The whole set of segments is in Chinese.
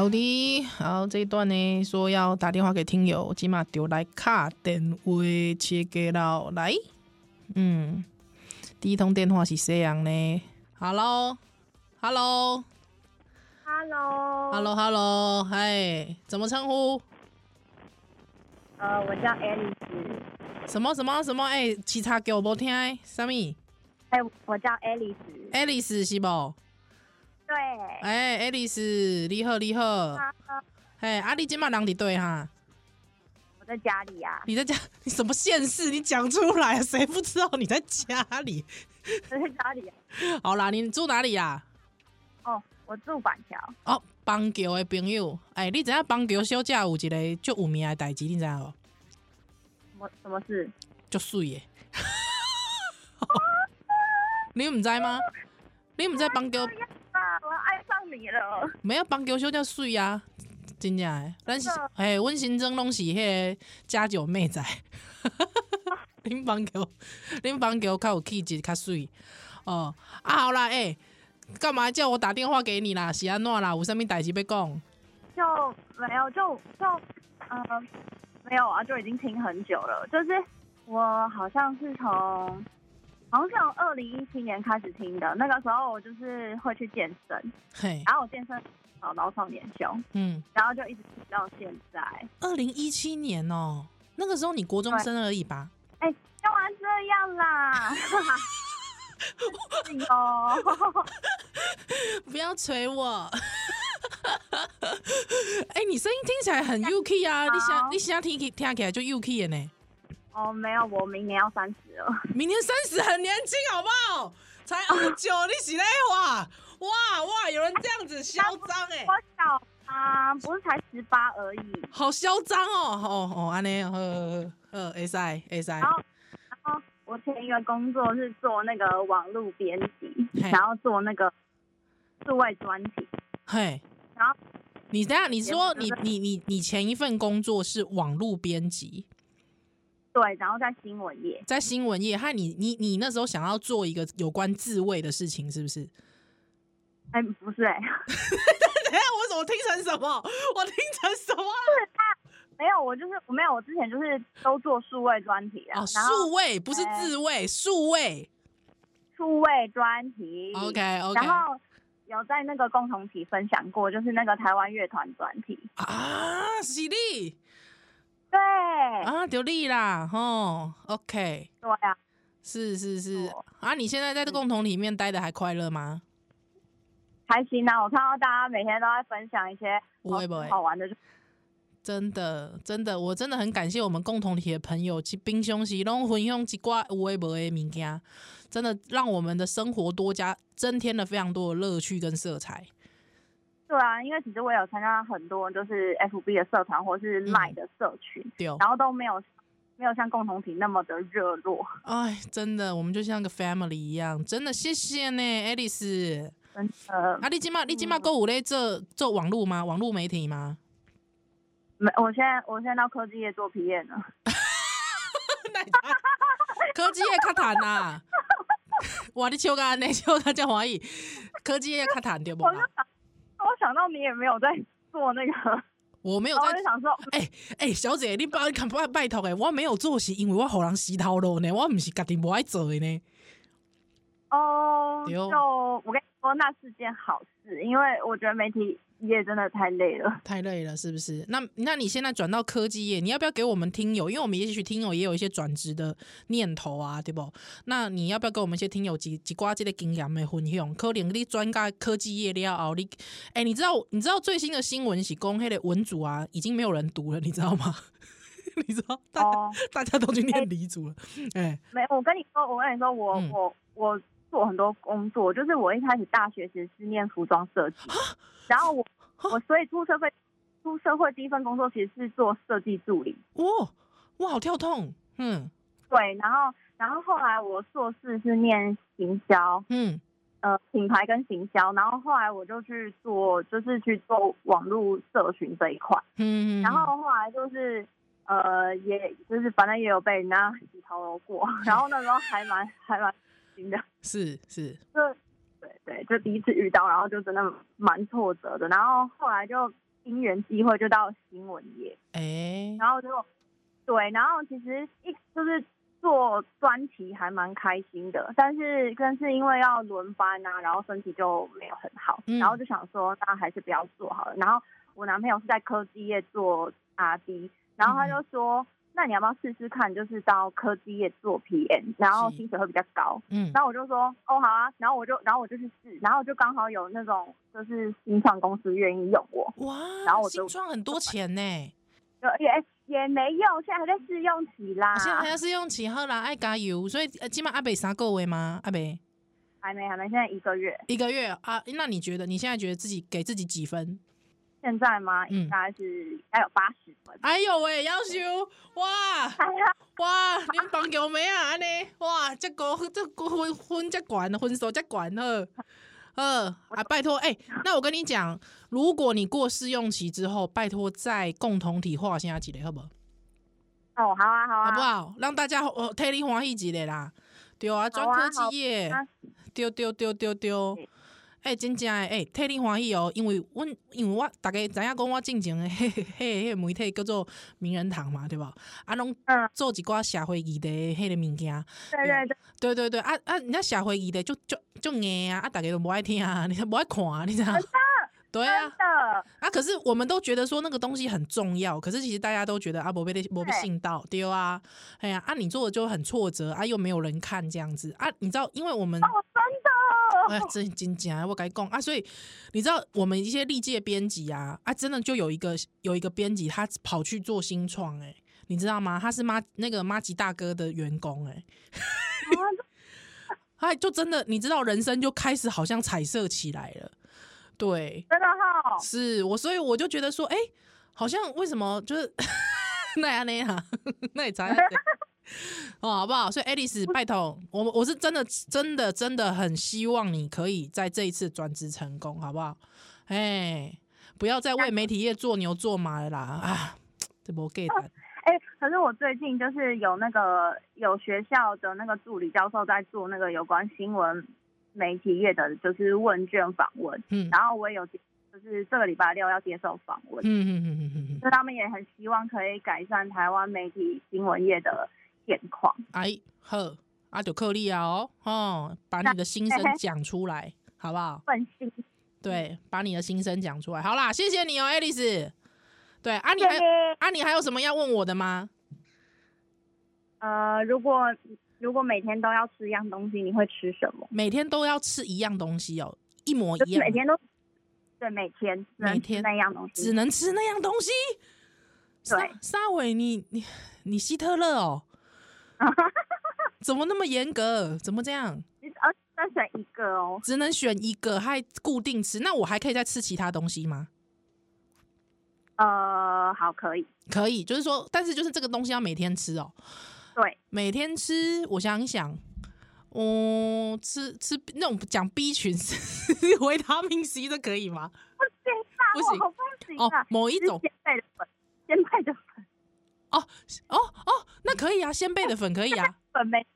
好的，好，这一段呢，说要打电话给听友，起码就来卡电话切给老来。嗯，第一通电话是谁样呢？Hello，Hello，Hello，Hello，Hello，嗨，怎么称呼？呃，我叫 Alice。什么什么什么？哎、欸，其他给我不听，什么？哎、欸，我叫 Alice。Alice 是不？对，哎、欸，爱丽丝，你好，你好，哎，阿丽今晚两点对哈？我在家里呀、啊。你在家？你什么县市？你讲出来，谁不知道你在家里？我在家里、啊。好啦，你住哪里呀、啊？哦，我住板桥。哦，板桥的朋友，哎、欸，你知影板桥小姐有一个就有名的代志，你知道不？什什么事？就水耶。你唔知吗？你唔知邦桥？我爱上你了。没有帮狗修叫水啊，真正的。但是哎，温新增拢是迄个加九妹仔。恁帮狗，恁帮狗较有气质，较水。哦啊，好啦，哎、欸，干嘛叫我打电话给你啦？是安怎啦？有啥物代志要讲？就没有，就就呃，没有啊，就已经听很久了。就是我好像是从。好像是从二零一七年开始听的，那个时候我就是会去健身，嘿，然后我健身好老少年胸，嗯，然后就一直听到现在。二零一七年哦，那个时候你国中生而已吧？哎，干嘛这样啦？哦，不要捶我！哎，你声音听起来很 UK 啊，你想你想听听起来就 UK 的呢。哦，没有，我明年要三十了。明年三十很年轻，好不好？才二九，你洗嘞哇哇哇！有人这样子嚣张哎，我小啊，不是才十八而已，好嚣张哦哦哦，安尼，呃呃，S I S I。然后然后我前一个工作是做那个网络编辑，然后做那个数位专题。嘿，然后你等下，你说你你你你前一份工作是网络编辑？对，然后在新闻业，在新闻业，害你你你那时候想要做一个有关自卫的事情，是不是？哎，不是哎、欸，等下我怎么听成什么？我听成什么？是他，没有，我就是我没有，我之前就是都做数位专题啊。数位不是自卫，数位，数位专题。OK OK，然后有在那个共同体分享过，就是那个台湾乐团专题啊，犀利。对啊，就你啦，吼，OK，对啊，是是是啊，你现在在这共同里面待的还快乐吗？开心啊！我看到大家每天都在分享一些不会不会好玩的，真的真的，我真的很感谢我们共同体的朋友，其平常时拢分享一挂有诶无诶物件，真的让我们的生活多加增添了非常多的乐趣跟色彩。对啊，因为其实我有参加很多就是 FB 的社团或是 Line 的社群，嗯、然后都没有没有像共同体那么的热络。哎，真的，我们就像个 family 一样，真的，谢谢呢，Alice。真的。啊，你今嘛你今嘛购物嘞做做网络吗？网络媒体吗？没，我现在我现在到科技业做 PM 了。科技业卡谈呐！哇，你笑个你笑个叫华裔，科技业卡谈对不？我想到你也没有在做那个，我没有在。想说，哎、欸、哎、欸，小姐，你拜拜拜托哎，我没有做是因为我好人洗头路呢，我唔是家己不爱做的呢。哦，就我跟你说，那是件好事，因为我觉得媒体。业真的太累了，太累了，是不是？那那你现在转到科技业，你要不要给我们听友？因为我们也许听友也有一些转职的念头啊，对不？那你要不要给我们一些听友几几挂这个经验的分享？可能你专家科技业了后，你哎、欸，你知道你知道最新的新闻是公黑的文组啊，已经没有人读了，你知道吗？你知道？大家、哦、大家都去念理组了。哎、欸，没，我跟你说，我跟你说，我、嗯、我我做很多工作，就是我一开始大学时是念服装设计。然后我我所以出社会出社会第一份工作其实是做设计助理。哇哇，好跳痛，嗯，对。然后然后后来我硕士是念行销，嗯，呃，品牌跟行销。然后后来我就去做，就是去做网络社群这一块，嗯。然后后来就是呃，也就是反正也有被人家洗头过，然后那时候还蛮还蛮是 是，就对对，就第一次遇到，然后就真的蛮挫折的，然后后来就因缘机会就到新闻业，哎、欸，然后就对，然后其实一就是。做专题还蛮开心的，但是更是因为要轮班啊，然后身体就没有很好，嗯、然后就想说，那还是不要做好了。然后我男朋友是在科技业做 RD，然后他就说，嗯、那你要不要试试看，就是到科技业做 PM，然后薪水会比较高。嗯，然后我就说，哦好啊，然后我就然后我就去试，然后就刚好有那种就是新创公司愿意用我。哇，然后我就新创很多钱呢。也也没用，现在还在试用期啦。现在还在试用期，好啦，爱加油。所以起码阿北三个月吗？阿北还没，还没，现在一个月。一个月啊？那你觉得你现在觉得自己给自己几分？现在吗？应该是还有八十分。哎呦喂，夭寿哇！哇，你帮救命啊？安尼哇，这个这个分分这管分数这管呵。呃啊，拜托，哎、欸，那我跟你讲，如果你过试用期之后，拜托再共同体化下几类，好不好？哦，好啊，好啊，好不好？让大家哦替你欢喜几类啦，对啊，专科技业，丢丢丢丢丢。哎，真正诶，哎，替你欢喜哦，因为阮，因为我大概知影讲我进前诶，迄迄个媒体叫做名人堂嘛，对无？啊，拢做一寡社会议题迄个物件。对对对，对对对，啊啊，人家社会议题就就就硬啊，啊，大家都无爱听啊，你无爱看啊，你知道？对啊，啊，可是我们都觉得说那个东西很重要，可是其实大家都觉得啊，我被我被信到，对啊，哎呀，啊，你做的就很挫折啊，又没有人看这样子啊，你知道，因为我们。哎，真真假，我跟你讲啊，所以你知道我们一些历届编辑啊，啊，真的就有一个有一个编辑，他跑去做新创，哎，你知道吗？他是妈那个妈吉大哥的员工，哎，他就真的，你知道，人生就开始好像彩色起来了，对，真的好，是我，所以我就觉得说，哎，好像为什么就是 那样那样，那也咋样？哦，好不好？所以，Alice，拜托我，我是真的，真的，真的很希望你可以在这一次转职成功，好不好？哎，不要再为媒体业做牛做马了啦！啊，这不给的。哎，可是我最近就是有那个有学校的那个助理教授在做那个有关新闻媒体业的，就是问卷访问。嗯，然后我也有，就是这个礼拜六要接受访问。嗯嗯嗯嗯嗯，所以他们也很希望可以改善台湾媒体新闻业的。现况，哎，呵，阿九克利啊哦，哦，把你的心声讲出来，好不好？分心，对，把你的心声讲出来，好啦，谢谢你哦爱丽丝。对，啊，你还，谢啊，你还有什么要问我的吗？呃，如果如果每天都要吃一样东西，你会吃什么？每天都要吃一样东西哦，一模一样，每天都，对，每天每天那样东西，只能吃那样东西。对，沙伟，你你你希特勒哦。怎么那么严格？怎么这样？呃，再选一个哦，只能选一个，还固定吃。那我还可以再吃其他东西吗？呃，好，可以，可以，就是说，但是就是这个东西要每天吃哦。对，每天吃。我想一想，哦，吃吃那种讲 B 群 维他命 C 的可以吗？不行啊，不行，不行哦，某一种鲜贝的粉，鲜贝的粉。哦哦哦，那可以啊，鲜贝的粉可以啊，粉没，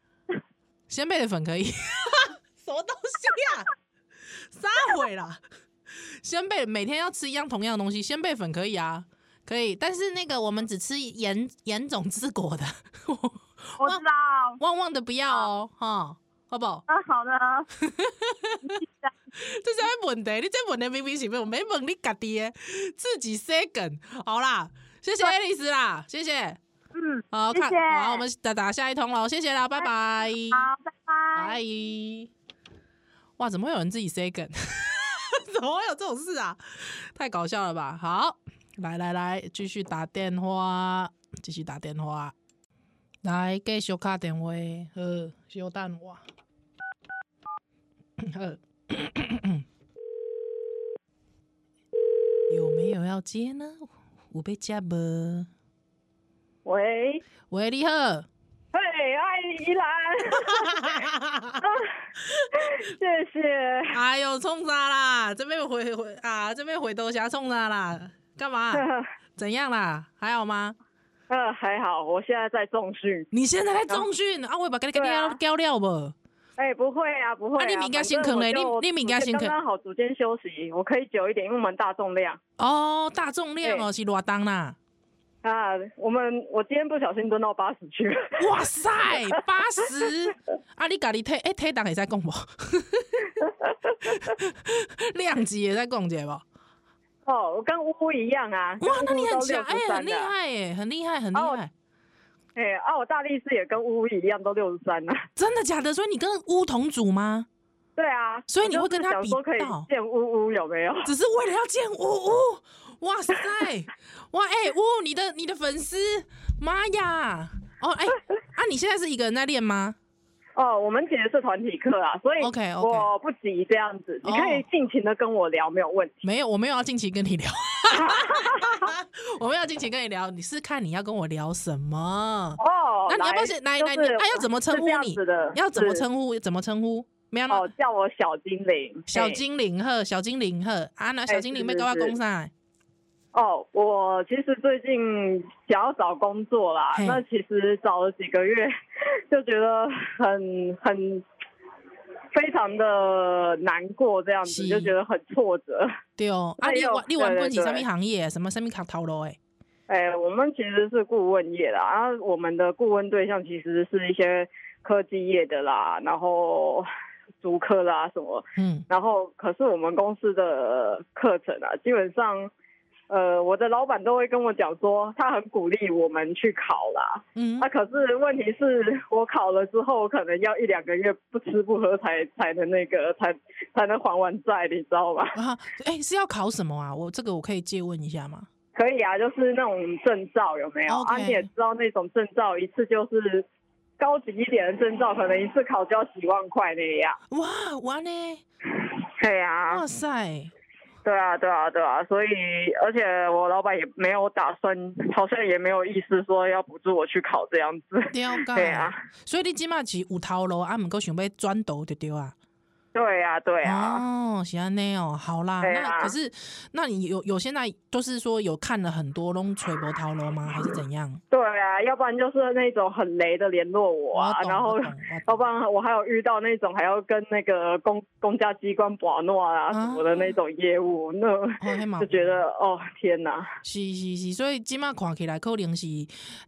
鲜贝的粉可以，什么东西呀？撒谎啦！鲜贝每天要吃一样同样的东西，鲜贝粉可以啊，可以，但是那个我们只吃盐盐种之果的，我知道，旺旺的不要哦，哈，好不好？啊，好的。这是要问的，你这问的明明是没有没问你家己的，自己说梗，好啦。谢谢爱丽丝啦，谢谢，嗯，好，谢谢看，好，我们打打下一通喽，谢谢啦，拜拜，好，拜拜，拜，哇，怎么会有人自己梗？怎么会有这种事啊？太搞笑了吧？好，来来来，继续打电话，继续打电话，来继续卡电话，好，稍等我，好，有没有要接呢？有被接无？喂喂，你好。嘿，爱依兰。谢谢。哎呦，冲啥啦？这边回回啊，这边回头侠冲啥啦？干嘛？怎样啦？还好吗？呃，还好，我现在在重训。你现在在重训啊？我把给你给你掉料不？哎，不会啊，不会啊。你应该先坑嘞，你你应该先坑。刚刚好，组间休息，我可以久一点，因为我们大重量。哦，大重量哦，是偌重啦？啊，我们我今天不小心蹲到八十去了。哇塞，八十！啊，你家里体哎体重也在讲不？量级也在讲解不？哦，我跟乌乌一样啊。哇，那你很强哎，很厉害哎，很厉害，很厉害。哎啊！我大力士也跟乌乌一样，都六十三呢。真的假的？所以你跟乌同组吗？对啊。所以你会跟他比到可以见乌乌有没有？只是为了要见乌乌。哇塞！哇哎，乌、欸、你的你的粉丝，妈呀！哦哎、欸、啊！你现在是一个人在练吗？哦，我们其实是团体课啊，所以 OK OK，我不急这样子，你可以尽情的跟我聊，没有问题。没有，我没有要尽情跟你聊。我没有尽情跟你聊，你是看你要跟我聊什么哦？那你要不要先来来？他要怎么称呼你？要怎么称呼？怎么称呼？没有哦，叫我小精灵。小精灵呵，小精灵呵啊！那小精灵要跟我讲啥？哦，我其实最近想要找工作啦，那其实找了几个月，就觉得很很非常的难过，这样子就觉得很挫折。对哦，啊，你玩你玩过几什么行业？什么什么卡套路？哎，哎，我们其实是顾问业啦，然后我们的顾问对象其实是一些科技业的啦，然后竹科啦什么，嗯，然后可是我们公司的课程啊，基本上。呃，我的老板都会跟我讲说，他很鼓励我们去考啦。嗯，那、啊、可是问题是我考了之后，可能要一两个月不吃不喝才才能那个才才能还完债，你知道吗？啊，哎、欸，是要考什么啊？我这个我可以借问一下吗？可以啊，就是那种证照有没有.啊，你也知道那种证照一次就是高级一点的证照，可能一次考就要几万块那样。哇，完呢？对啊。哇塞。对啊，对啊，对啊，所以而且我老板也没有打算，好像也没有意思说要补助我去考这样子。对啊，所以你起码是有套路，啊，唔够想要转导就对啊。对呀，对呀。哦，喜欢那哦，好啦。那可是，那你有有现在就是说有看了很多拢揣无头路吗？还是怎样？对啊，要不然就是那种很雷的联络我啊，然后要不然我还有遇到那种还要跟那个公公家机关把诺啊什么的那种业务，那 就觉得哦天哪！是是是，所以今麦看起来可能是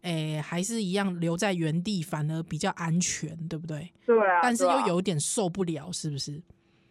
诶还是一样留在原地反而比较安全，对不对？对啊。但是又有点受不了，是不是？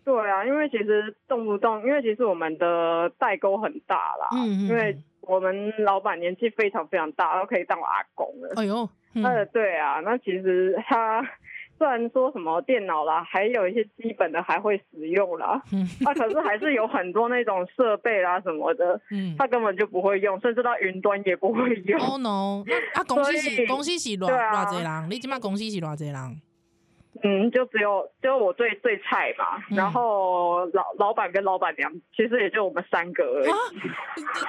对啊，因为其实动不动，因为其实我们的代沟很大啦，嗯，嗯，因为我们老板年纪非常非常大，都可以当我阿公了。哎呦，嗯，对啊，那其实他 虽然说什么电脑啦，还有一些基本的还会使用啦，嗯，他可是还是有很多那种设备啦什么的，嗯，他根本就不会用，甚至到云端也不会用。哦 no，啊公司是公司是偌偌济人？你今麦公司是偌济人？嗯，就只有就我最最菜嘛，嗯、然后老老板跟老板娘，其实也就我们三个而已。啊、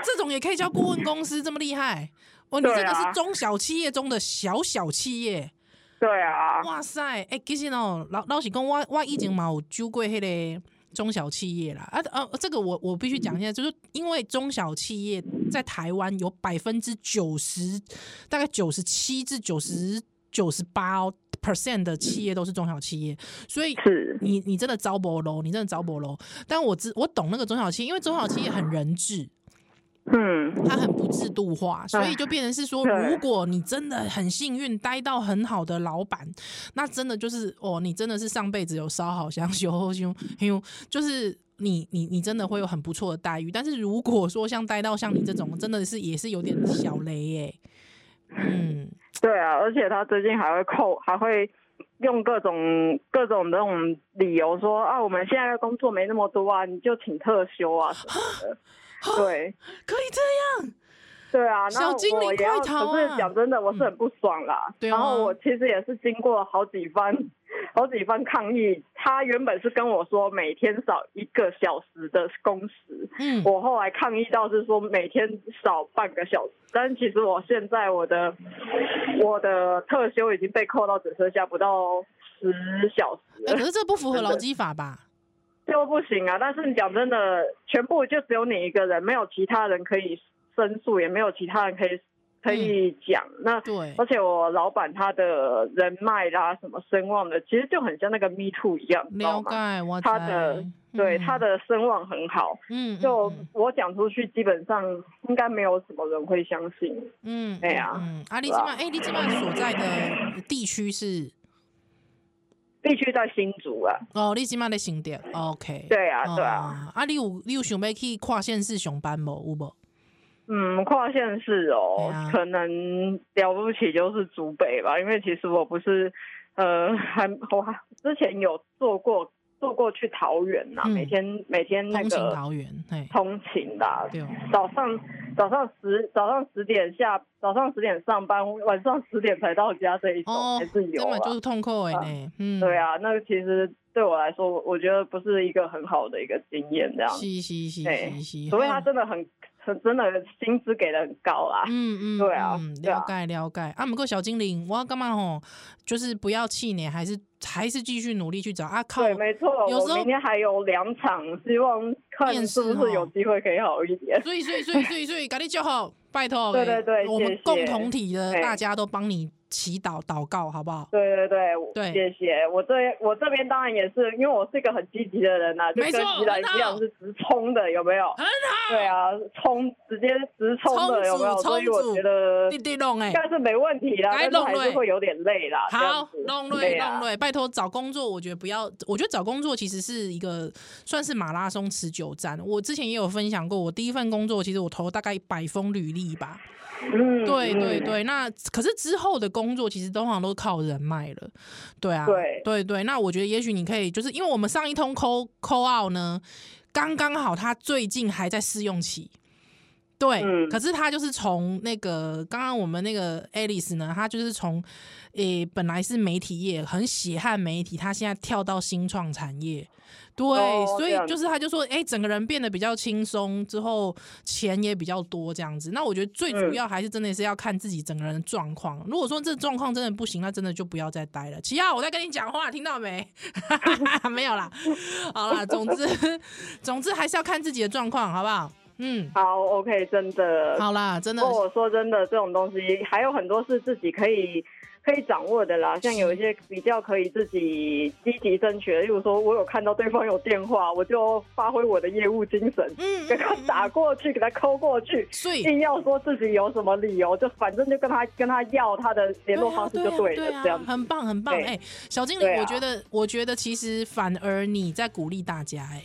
这种也可以叫顾问公司这么厉害？哦，你这个是中小企业中的小小企业。对啊。哇塞，哎、欸，其实哦，老老实讲，我我以前嘛有揪过迄个中小企业啦。啊啊，这个我我必须讲一下，就是因为中小企业在台湾有百分之九十，大概九十七至九十九十八哦。Percent 的企业都是中小企业，所以你你真的招不喽，你真的招不喽。但我知我懂那个中小企业，因为中小企业很人治，嗯，它很不制度化，所以就变成是说，如果你真的很幸运待到很好的老板，那真的就是哦，你真的是上辈子有烧好香修后修，就是你你你真的会有很不错的待遇。但是如果说像待到像你这种，真的是也是有点小雷耶，嗯。对啊，而且他最近还会扣，还会用各种各种那种理由说啊，我们现在的工作没那么多啊，你就请特休啊什么的。对，可以这样。对啊，然后我也要啊！可是讲真的，我是很不爽啦。嗯、然后我其实也是经过好几番。好几番抗议，他原本是跟我说每天少一个小时的工时，嗯，我后来抗议到是说每天少半个小时，但其实我现在我的我的特休已经被扣到只剩下不到十小时。欸，可是这不符合劳基法吧？就不行啊！但是你讲真的，全部就只有你一个人，没有其他人可以申诉，也没有其他人可以。可以讲。嗯、那对，而且我老板他的人脉啦，什么声望的，其实就很像那个 Me Too 一样，他的、嗯、对他的声望很好。嗯，就我讲出去，基本上应该没有什么人会相信。嗯，哎呀。嗯，啊，你这边，哎，你这边所在的地区是？地区在新竹啊。哦，你今嘛在新店？OK。对啊，对啊。啊，你有你有想要去跨县市上班无？有无？嗯，跨县市哦，啊、可能了不起就是竹北吧，因为其实我不是，呃，还我还之前有做过。做过去桃园呐、啊嗯，每天每天那个通勤桃园，通勤的、啊，早上早上十早上十点下，早上十点上班，晚上十点才到家这一种、哦、还是有，根本就是痛苦哎、啊，嗯，对啊，那个其实对我来说，我觉得不是一个很好的一个经验，这样，是是是是是，所以他真的很。真的薪资给的很高啊！嗯嗯，对啊，嗯了解了解啊。不过小精灵，我要干嘛吼？就是不要气馁，还是还是继续努力去找啊！靠，对，没错。有时候明天还有两场，希望看是不是有机会可以好一点。所以所以所以所以所以赶紧就好，拜托。对对对，我们共同体的大家都帮你。祈祷祷告好不好？对对对，对谢谢。我这我这边当然也是，因为我是一个很积极的人呐、啊，就跟宜兰一样是直冲的，有没有？很好。对啊，冲直接直冲的有没有？所以我觉得应该是没问题啦，但是还是会有点累啦。好，弄累弄累，拜托找工作，我觉得不要，我觉得找工作其实是一个算是马拉松持久战。我之前也有分享过，我第一份工作其实我投大概百封履历吧。嗯，对对对，那可是之后的工作其实通常都靠人脉了，对啊，对对对，那我觉得也许你可以，就是因为我们上一通 call call out 呢，刚刚好他最近还在试用期，对，嗯、可是他就是从那个刚刚我们那个 Alice 呢，他就是从诶、欸、本来是媒体业很血汗媒体，他现在跳到新创产业。对、哦，所以就是他就说，哎，整个人变得比较轻松，之后钱也比较多这样子。那我觉得最主要还是真的是要看自己整个人的状况。嗯、如果说这状况真的不行，那真的就不要再待了。齐亚，我在跟你讲话，听到没？没有啦。好啦，总之总之还是要看自己的状况，好不好？嗯，好，OK，真的。好啦，真的。我说真的，这种东西还有很多是自己可以。可以掌握的啦，像有一些比较可以自己积极争取的，例如说我有看到对方有电话，我就发挥我的业务精神，嗯，给他打过去，给他抠过去，硬要说自己有什么理由，就反正就跟他跟他要他的联络方式就对了，对啊对啊，这样很棒很棒。哎、欸，小精灵，我觉得、啊、我觉得其实反而你在鼓励大家、欸，哎，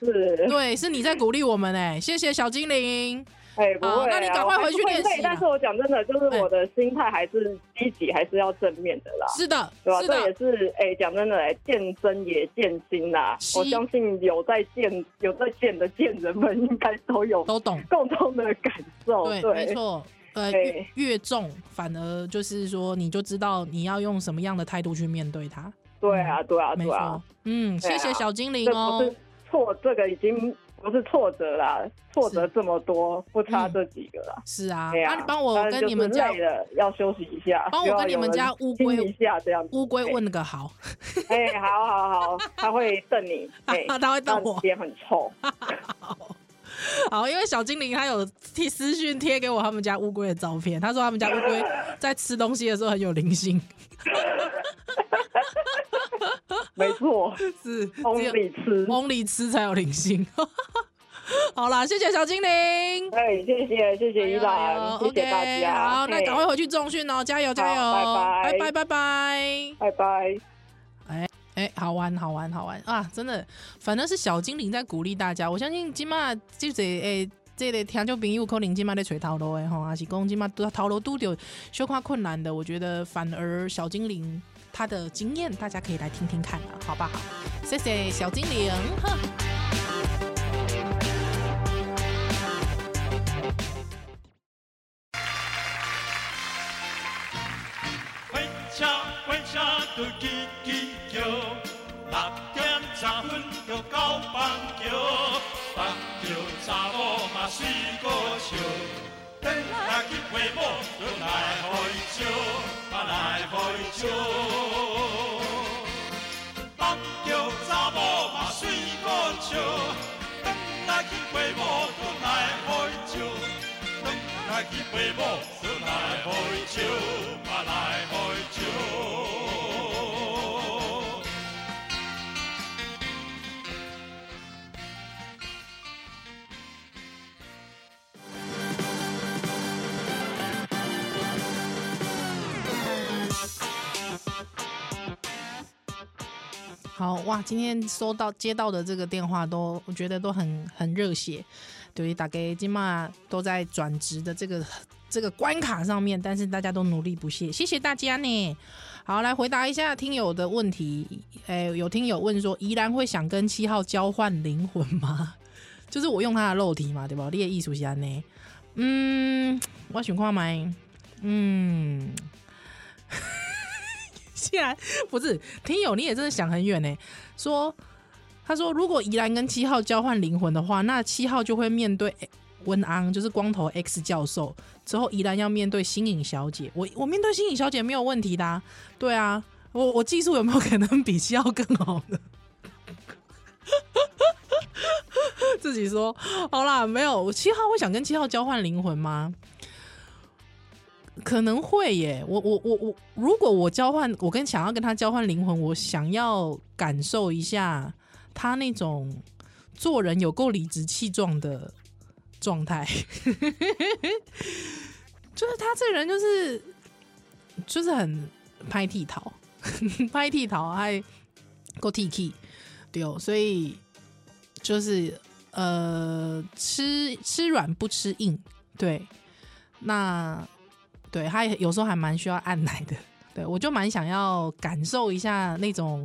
是，对，是你在鼓励我们、欸，哎，谢谢小精灵。哎、欸，不会、啊，那你赶快回去练习。但是我讲真的，就是我的心态还是积极，还是要正面的啦。是的，对吧？这也是哎，讲、欸、真的，哎，健身也健心啦。我相信有在健、有在健的健人们，应该都有都懂共同的感受。对，对没错。呃，越越重，反而就是说，你就知道你要用什么样的态度去面对它。对啊，对啊，对啊。嗯，谢谢小精灵哦。错，这个已经。不是挫折啦，挫折这么多，不差这几个啦。是啊，帮我跟你们家的要休息一下，帮我跟你们家乌龟一下这样。乌龟问个好。哎、欸，好好好，他会瞪你，哎、他会瞪我，脸很臭。好，因为小精灵他有贴私讯贴给我他们家乌龟的照片，他说他们家乌龟在吃东西的时候很有灵性。没错，是翁里吃，翁里吃才有灵性。好啦，谢谢小精灵。哎，谢谢谢谢依兰、哎，谢谢大家。好，那赶快回去重训哦，加油加油，拜拜拜拜拜拜拜拜。哎，好玩好玩好玩啊！真的，反正是小精灵在鼓励大家。我相信今嘛就是哎，这个听众朋友可能今嘛在找头路的吼，还是讲今嘛都头路拄着小可困难的，我觉得反而小精灵。他的经验，大家可以来听听看了，好不好？谢谢小精灵。哼。回家回家 Xui 等来 Trường, tên là Hiến Quế Bộ, tương lai 等来去 Chúa, bà lại 唱好哇，今天收到接到的这个电话都，我觉得都很很热血。对，大概今嘛都在转职的这个这个关卡上面，但是大家都努力不懈，谢谢大家呢。好，来回答一下听友的问题。哎，有听友问说，依然会想跟七号交换灵魂吗？就是我用他的肉体嘛，对吧？你的艺术家呢？嗯，我想看麦。嗯，既然不是听友，你也真的想很远呢。说。他说：“如果宜兰跟七号交换灵魂的话，那七号就会面对温安，就是光头 X 教授。之后宜兰要面对新颖小姐，我我面对新颖小姐没有问题的啊。对啊，我我技术有没有可能比七号更好呢？自己说好啦，没有我。七号会想跟七号交换灵魂吗？可能会耶。我我我我，如果我交换，我跟想要跟他交换灵魂，我想要感受一下。”他那种做人有够理直气壮的状态，就是他这人就是就是很拍剃头，拍剃头还够 T K 对哦，所以就是呃吃吃软不吃硬，对，那对他有时候还蛮需要按奶的，对我就蛮想要感受一下那种。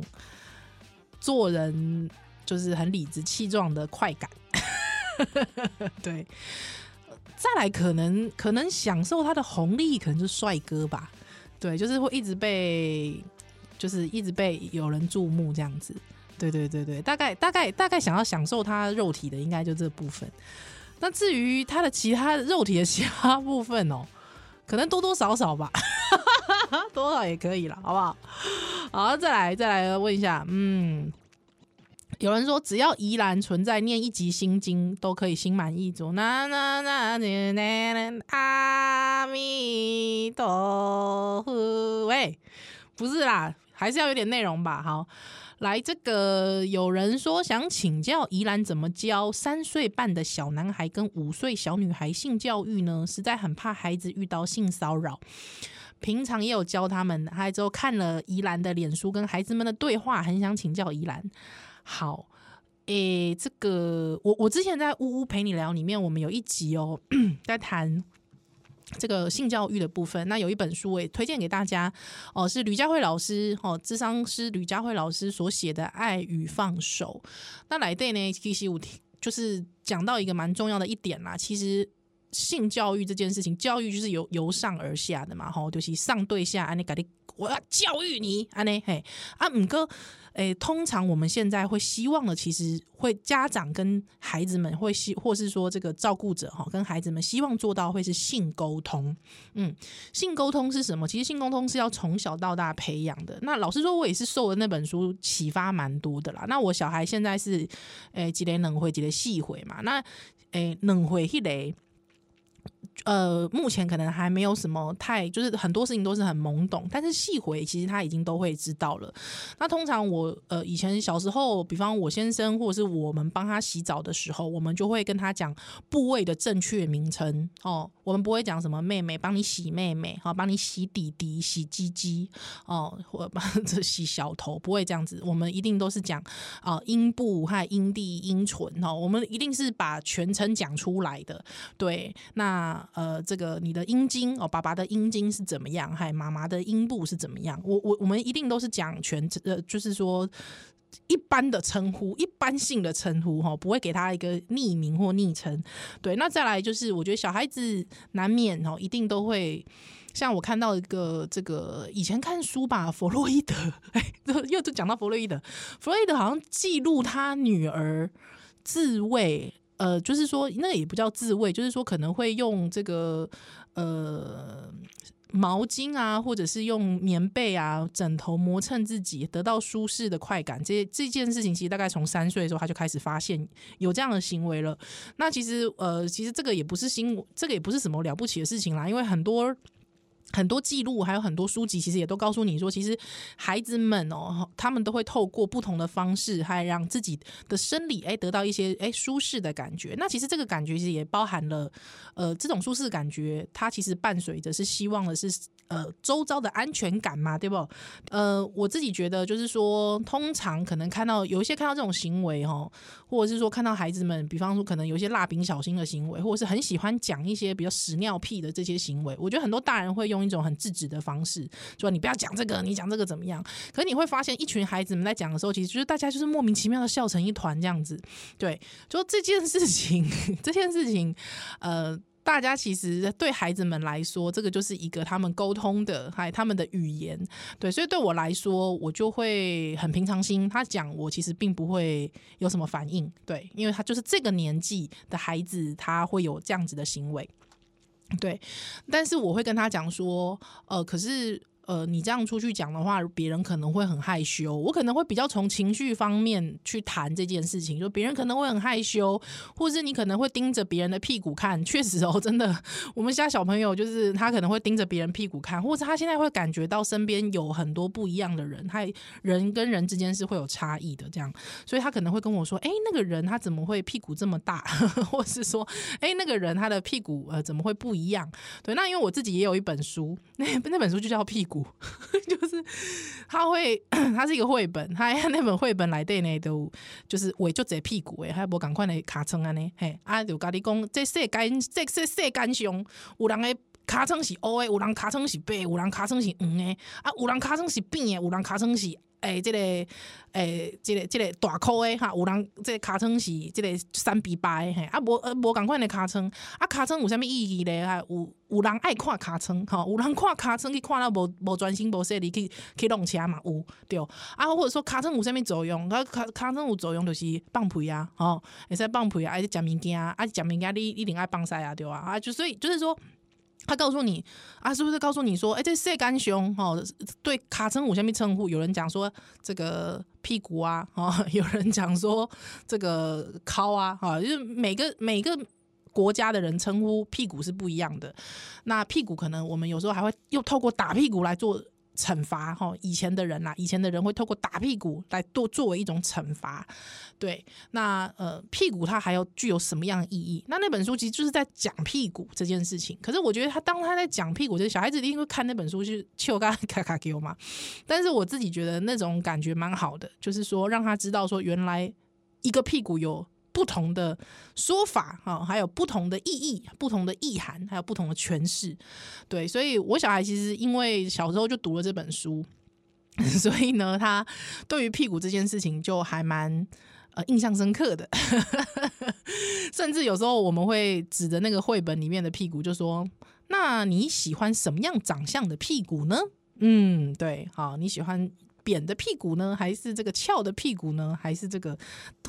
做人就是很理直气壮的快感，对。再来可能可能享受他的红利，可能是帅哥吧，对，就是会一直被就是一直被有人注目这样子，对对对对，大概大概大概想要享受他肉体的，应该就这部分。那至于他的其他肉体的其他部分哦，可能多多少少吧，多少也可以了，好不好？好，再来，再来问一下，嗯，有人说只要宜兰存在，念一集心经都可以心满意足。那那那那那阿弥陀佛，喂，不是啦，还是要有点内容吧。好，来，这个有人说想请教宜兰怎么教三岁半的小男孩跟五岁小女孩性教育呢？实在很怕孩子遇到性骚扰。平常也有教他们，还之后看了宜兰的脸书跟孩子们的对话，很想请教宜兰。好，诶、这个我我之前在呜呜陪你聊里面，我们有一集哦，在谈这个性教育的部分。那有一本书我也推荐给大家哦，是吕佳慧老师哦，智商师吕佳慧老师所写的《爱与放手》。那来对呢，其实我就是讲到一个蛮重要的一点啦，其实。性教育这件事情，教育就是由由上而下的嘛，吼，就是上对下，安尼搞的，我要教育你，安尼嘿，啊，五哥，诶、通常我们现在会希望的，其实会家长跟孩子们会希，或是说这个照顾者哈，跟孩子们希望做到会是性沟通，嗯，性沟通是什么？其实性沟通是要从小到大培养的。那老实说，我也是受了那本书启发蛮多的啦。那我小孩现在是，诶、几年能会几年细会嘛？那，诶、欸，能会迄个。呃，目前可能还没有什么太，就是很多事情都是很懵懂，但是细回其实他已经都会知道了。那通常我呃以前小时候，比方我先生或者是我们帮他洗澡的时候，我们就会跟他讲部位的正确名称哦。我们不会讲什么妹妹帮你洗妹妹，好帮你洗弟弟、洗鸡鸡哦，或者帮 着洗小头，不会这样子。我们一定都是讲啊阴部和阴蒂、阴唇哦，我们一定是把全称讲出来的。对，那。呃，这个你的阴茎哦，爸爸的阴茎是怎么样？还妈妈的阴部是怎么样？我我我们一定都是讲全呃，就是说一般的称呼，一般性的称呼哈，不会给他一个匿名或昵称。对，那再来就是，我觉得小孩子难免哦，一定都会像我看到一个这个以前看书吧，弗洛伊德，哎，又就讲到弗洛伊德，弗洛伊德好像记录他女儿自慰。呃，就是说，那也不叫自慰，就是说可能会用这个呃毛巾啊，或者是用棉被啊、枕头磨蹭自己，得到舒适的快感。这这件事情其实大概从三岁的时候他就开始发现有这样的行为了。那其实呃，其实这个也不是新，这个也不是什么了不起的事情啦，因为很多。很多记录还有很多书籍，其实也都告诉你说，其实孩子们哦，他们都会透过不同的方式，还让自己的生理哎得到一些哎舒适的感觉。那其实这个感觉其实也包含了，呃，这种舒适感觉，它其实伴随着是希望的是呃，周遭的安全感嘛，对不？呃，我自己觉得就是说，通常可能看到有一些看到这种行为哦，或者是说看到孩子们，比方说可能有一些蜡笔小新的行为，或者是很喜欢讲一些比较屎尿屁的这些行为，我觉得很多大人会用一种很制止的方式，说你不要讲这个，你讲这个怎么样？可是你会发现，一群孩子们在讲的时候，其实就是大家就是莫名其妙的笑成一团这样子。对，就这件事情，这件事情，呃。大家其实对孩子们来说，这个就是一个他们沟通的，还他们的语言。对，所以对我来说，我就会很平常心。他讲，我其实并不会有什么反应。对，因为他就是这个年纪的孩子，他会有这样子的行为。对，但是我会跟他讲说，呃，可是。呃，你这样出去讲的话，别人可能会很害羞。我可能会比较从情绪方面去谈这件事情，就别人可能会很害羞，或是你可能会盯着别人的屁股看。确实哦，真的，我们家小朋友就是他可能会盯着别人屁股看，或者他现在会感觉到身边有很多不一样的人，他人跟人之间是会有差异的，这样，所以他可能会跟我说：“哎，那个人他怎么会屁股这么大？” 或是说：“哎，那个人他的屁股呃怎么会不一样？”对，那因为我自己也有一本书，那那本书就叫《屁股》。就是他会，他是一个绘本，他那本绘本来对呢都就是尾就这屁股诶，还无赶快的卡称安呢，嘿啊就甲你讲，这世间这世世间上有人的卡称是乌的，有人卡称是白，有人卡称是黄的，啊有人卡称是扁的，有人卡称是。诶、欸，这个诶，这个这个大箍诶，哈，有人这个尻川是这个三比八诶，嘿，啊无呃无共款的尻川，啊尻川有啥物意义咧？哈，有有人爱看尻川，哈，有人看尻川去看了无无专心无细腻去去弄车嘛，有对，啊或者说尻川有啥物作用？啊尻尻川有作用就是放屁啊，吼，会使放屁啊，爱食物件啊，食物件你一定爱放屎啊，对啊，啊就所以就是说。他告诉你啊，是不是告诉你说，哎、这世间上哦，对卡称我下面称呼？有人讲说这个屁股啊，哦，有人讲说这个尻啊，哈，就是每个每个国家的人称呼屁股是不一样的。那屁股可能我们有时候还会又透过打屁股来做。惩罚哈，以前的人啦，以前的人会透过打屁股来多作为一种惩罚，对，那呃屁股它还有具有什么样的意义？那那本书其实就是在讲屁股这件事情。可是我觉得他当他在讲屁股，就是小孩子一定会看那本书去笑嘎卡卡给我嘛。但是我自己觉得那种感觉蛮好的，就是说让他知道说原来一个屁股有。不同的说法哈，还有不同的意义、不同的意涵，还有不同的诠释。对，所以我小孩其实因为小时候就读了这本书，所以呢，他对于屁股这件事情就还蛮呃印象深刻的。甚至有时候我们会指着那个绘本里面的屁股，就说：“那你喜欢什么样长相的屁股呢？”嗯，对，好，你喜欢。扁的屁股呢，还是这个翘的屁股呢，还是这个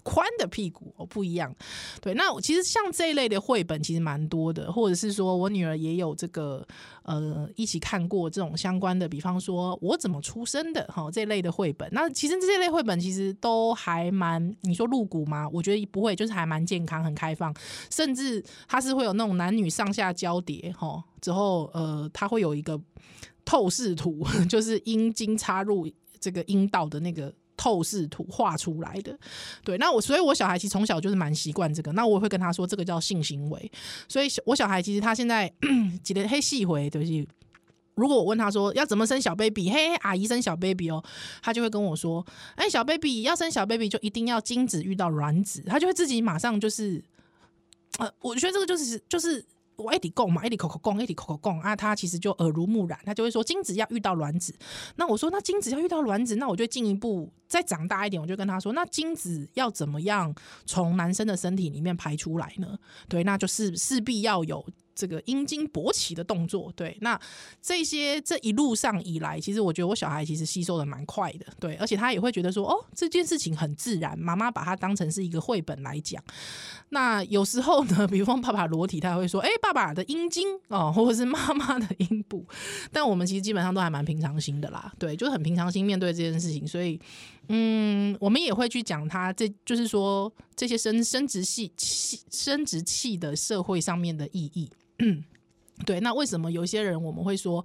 宽的屁股哦，不一样。对，那其实像这一类的绘本其实蛮多的，或者是说我女儿也有这个呃一起看过这种相关的，比方说我怎么出生的哈这类的绘本。那其实这类绘本其实都还蛮，你说露骨吗？我觉得不会，就是还蛮健康、很开放，甚至它是会有那种男女上下交叠哈，之后呃它会有一个 透视图，就是阴茎插入。这个阴道的那个透视图画出来的，对，那我所以，我小孩其实从小就是蛮习惯这个，那我会跟他说，这个叫性行为。所以，我小孩其实他现在记得嘿细回，就是如果我问他说要怎么生小 baby，嘿，嘿，阿姨生小 baby 哦，他就会跟我说，哎，小 baby 要生小 baby 就一定要精子遇到卵子，他就会自己马上就是，呃，我觉得这个就是就是。我一直讲嘛，一直口口讲，一直口口讲啊，他其实就耳濡目染，他就会说精子要遇到卵子。那我说，那精子要遇到卵子，那我就进一步再长大一点，我就跟他说，那精子要怎么样从男生的身体里面排出来呢？对，那就是势必要有。这个阴茎勃起的动作，对，那这些这一路上以来，其实我觉得我小孩其实吸收的蛮快的，对，而且他也会觉得说，哦，这件事情很自然，妈妈把它当成是一个绘本来讲。那有时候呢，比方爸爸裸体，他会说，哎，爸爸的阴茎哦，或者是妈妈的阴部，但我们其实基本上都还蛮平常心的啦，对，就是很平常心面对这件事情，所以。嗯，我们也会去讲它，这就是说这些生生殖系器生殖器的社会上面的意义。嗯，对，那为什么有些人我们会说，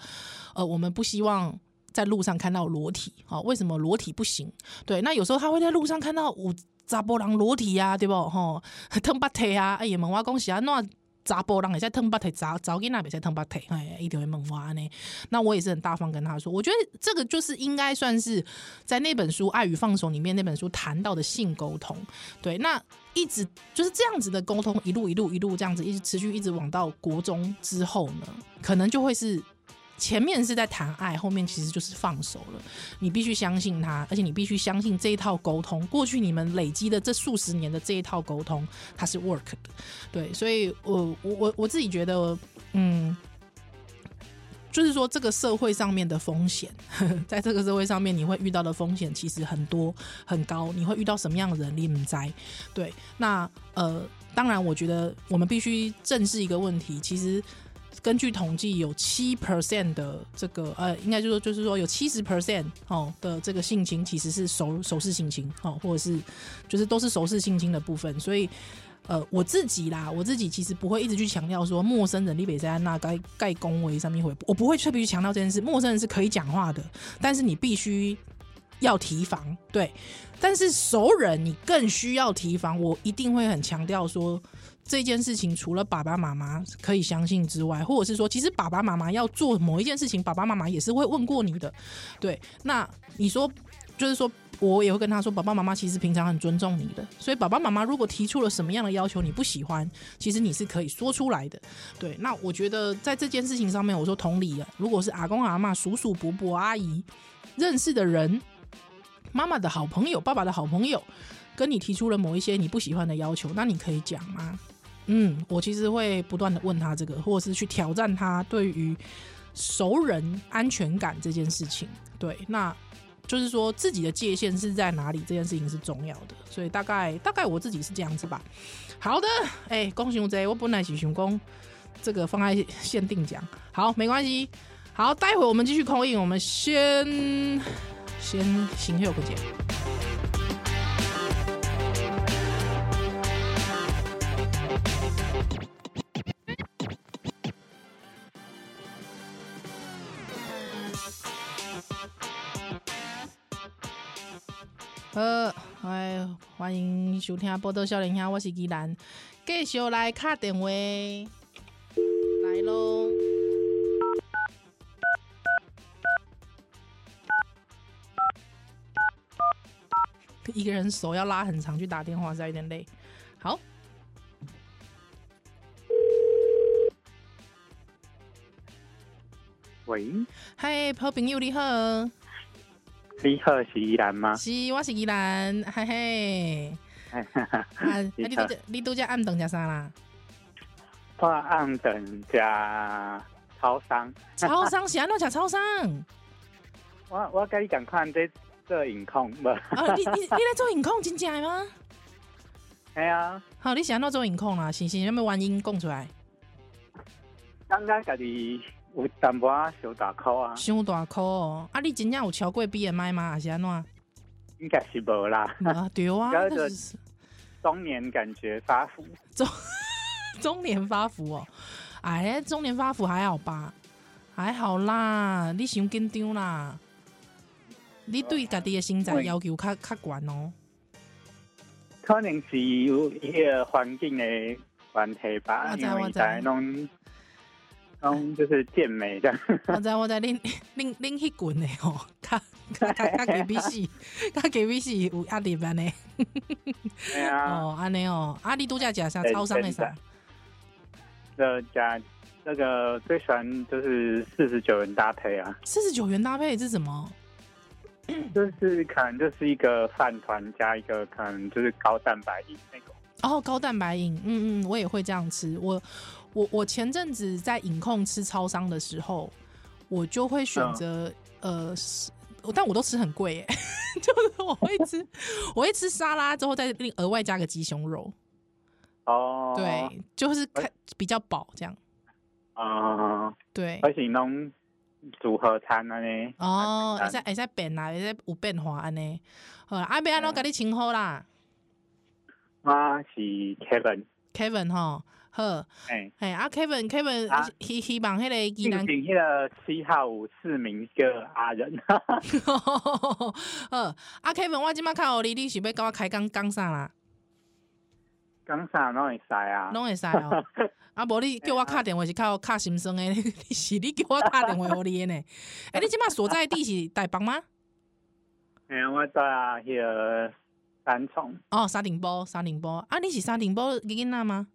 呃，我们不希望在路上看到裸体？好，为什么裸体不行？对，那有时候他会在路上看到有查甫人裸体啊，对不？吼，脱把腿啊，哎呀，问我讲是安怎查甫人会使烫巴腿，查查囡仔袂使烫巴腿，哎，一定会问我呢。那我也是很大方跟他说，我觉得这个就是应该算是在那本书《爱与放手》里面那本书谈到的性沟通。对，那一直就是这样子的沟通，一路一路一路这样子，一直持续一直往到国中之后呢，可能就会是。前面是在谈爱，后面其实就是放手了。你必须相信他，而且你必须相信这一套沟通。过去你们累积的这数十年的这一套沟通，它是 work 的。对，所以我我我我自己觉得，嗯，就是说这个社会上面的风险，在这个社会上面你会遇到的风险其实很多很高。你会遇到什么样的人，你不知道。对，那呃，当然，我觉得我们必须正视一个问题，其实。根据统计，有七 percent 的这个呃，应该就是说，就是说有七十 percent 哦的这个性侵其实是熟熟视性侵哦，或者是就是都是熟视性侵的部分。所以呃，我自己啦，我自己其实不会一直去强调说陌生人你北在那该盖恭维上面会，我不会特别去强调这件事。陌生人是可以讲话的，但是你必须要提防。对，但是熟人你更需要提防。我一定会很强调说。这件事情除了爸爸妈妈可以相信之外，或者是说，其实爸爸妈妈要做某一件事情，爸爸妈妈也是会问过你的。对，那你说，就是说我也会跟他说，爸爸妈妈其实平常很尊重你的，所以爸爸妈妈如果提出了什么样的要求你不喜欢，其实你是可以说出来的。对，那我觉得在这件事情上面，我说同理了，如果是阿公阿嬷、叔叔伯伯、阿姨认识的人，妈妈的好朋友、爸爸的好朋友，跟你提出了某一些你不喜欢的要求，那你可以讲吗？嗯，我其实会不断的问他这个，或者是去挑战他对于熟人安全感这件事情。对，那就是说自己的界限是在哪里，这件事情是重要的。所以大概大概我自己是这样子吧。好的，哎、恭喜我这，我本来是想讲这个放在限定讲，好，没关系。好，待会我们继续 call in，我们先先行后不见。好，哎，欢迎收听《报道少年兄》，我是宜兰，继续来卡电话，来喽。一个人手要拉很长去打电话，实在有点累。好，喂，嗨，好朋友你好。你好，是宜兰吗？是，我是宜兰，嘿嘿。啊，你都你都在暗等加啥啦？我暗等加超商。超商是安怎吃超商？我我跟你讲，看这做影控不？啊，你你你来做影控真假吗？系啊。好，你是安怎做影控啦？是是，有咩原因讲出来？刚刚家己。有淡薄啊小大口啊，小大口哦！啊，你真正有超过 BMI 吗？还是安怎？应该是无啦。啊，对啊，这是中年感觉发福。中中年发福哦，哎，中年发福还好吧？还好啦，你伤紧张啦。你对家己的身材要求较较悬哦。可能是有迄个环境的问题吧，因为在弄。嗯，就是健美这样。我 知我知，拎拎拎起滚的哦，他他他给比西，他给比西有压力班的。对啊。哦，安尼哦，阿里度假假啥超商的啥？这家那个最喜欢就是四十九元搭配啊。四十九元搭配是什么？就是可能就是一个饭团加一个可能就是高蛋白饮那种。哦，高蛋白饮，嗯嗯，我也会这样吃，我。我我前阵子在影控吃超商的时候，我就会选择、嗯、呃，但我都吃很贵耶，就是我会吃，我会吃沙拉之后再另额外加个鸡胸肉。哦，对，就是看比较饱这样。啊、嗯，对，而且弄组合餐呢？哦，会使会使变啦，会使有变化安尼。好，阿伯阿侬给你称呼啦。我是 Kevin。Kevin 哈。好，哎，哎，啊 Kevin，Kevin，希希望迄个技能，迄个七号五四名个阿仁，好，啊 Kevin，我今麦看我你，你是要跟我开讲讲啥啦？讲啥拢会使啊，拢会使哦。啊，无你叫我敲电话是靠敲心酸诶，是你叫我敲电话互你诶呢？诶、欸，你即马所在地是台北吗？哎呀，我在啊，迄个三重。哦，沙顶埔，沙顶埔。啊，你是沙顶埔诶囡仔吗？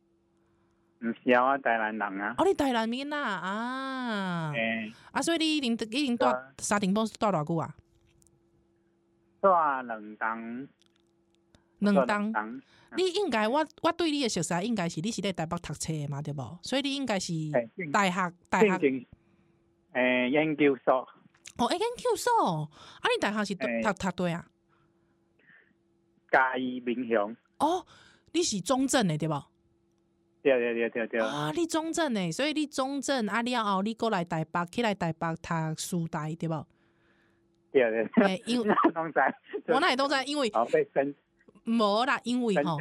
毋是啊，我台南人啊。哦，你台南面仔啊？欸、啊，所以你已经已经住沙顶埔住偌久啊？住两冬。两冬。你应该，我我对你的熟悉应该是你是在台北读册的嘛，对不？所以你应该是大学大学诶、欸、研究所。哦，研究所，啊，你大学是读读读对啊？嘉义民雄。哦，你是中正的对不？对对对对对。啊，你中正诶，所以你中正啊了后，你过来台北，起来台北读书大对不？对对对。因为 我那里都在，因为。无啦，因为吼，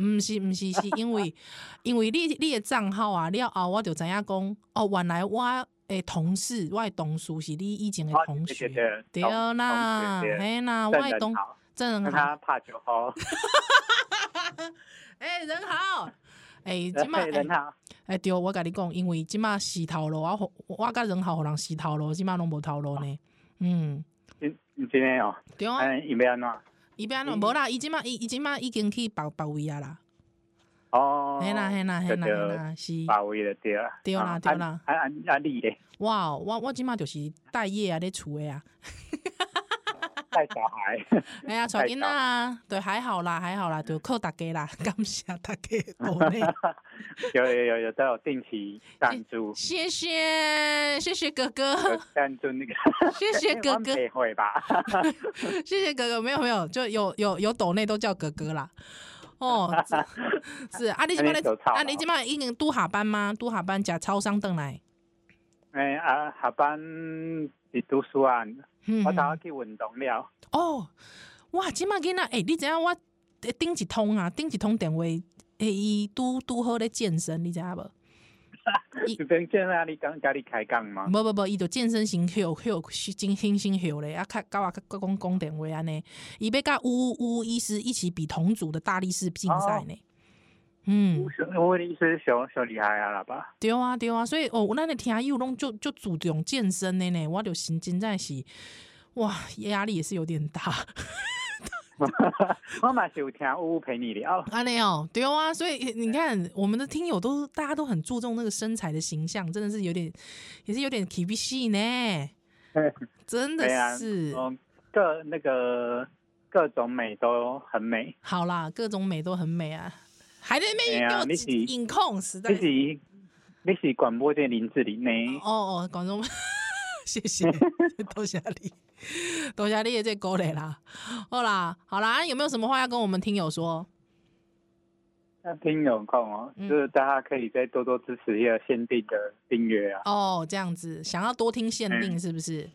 毋是毋是，是因为 因为你你的账号啊了后，我就知影讲，哦，原来我诶同事，我诶同事是你以前诶同学，对啦，嘿啦，我诶同真人好，拍就好，诶人 好，诶即马人好，诶对，我甲你讲，因为即马洗头路，我我甲人好互人洗头路，即马拢无头路呢，嗯，真真诶哦，对啊，伊要安怎？伊边喏，无啦，伊即马伊伊即马已经去别别位啊啦。哦，嘿啦嘿啦嘿啦嘿啦，是。别位就对啊。对啦对啦。啊啊啊！你咧？哇，我我即马就是待业啊，咧厝诶啊。带小孩。哎呀，带囡仔啊，对，还好啦，还好啦，就靠大家啦，感谢大家。有有有有都有定期赞助。谢谢谢谢哥哥。赞助那个。谢谢哥哥。会吧？谢谢哥哥，没有没有，就有有有抖内都叫哥哥啦。哦，是啊，你今嘛咧？啊，你今嘛已经拄下班吗？拄下班食超商转来。哎啊，下班是读书啊。我头去运动了。哦，哇，即马囡仔，诶、欸，你知影我顶一通啊，顶一通电话，诶，伊拄拄好咧健身，你知影无？伊边健身啊？你刚甲你开讲吗？无无无，伊就健身型休休，真轻先休咧，啊，较甲我甲讲讲电话安尼，伊要甲吴吴医师一起比同组的大力士竞赛呢。嗯，吴医师小小厉害啊，啦吧？对啊对啊，所以哦，咱的听友拢就就注重健身的呢，我就心真在是，哇，压力也是有点大。我嘛是有听呜呜陪你聊，安尼哦，对啊，所以你看我们的听友都大家都很注重那个身材的形象，真的是有点也是有点 K B C 呢，真的是，嗯，各那个各种美都很美，好啦，各种美都很美啊。还在那边给我引控，实在。你是你是广播界林志玲呢？哦哦，广东，谢谢，多谢你，多谢你也在鼓励啦。好啦，好啦，有没有什么话要跟我们听友说？那听友空哦，就是大家可以再多多支持一个限定的订阅啊。哦，这样子，想要多听限定是不是？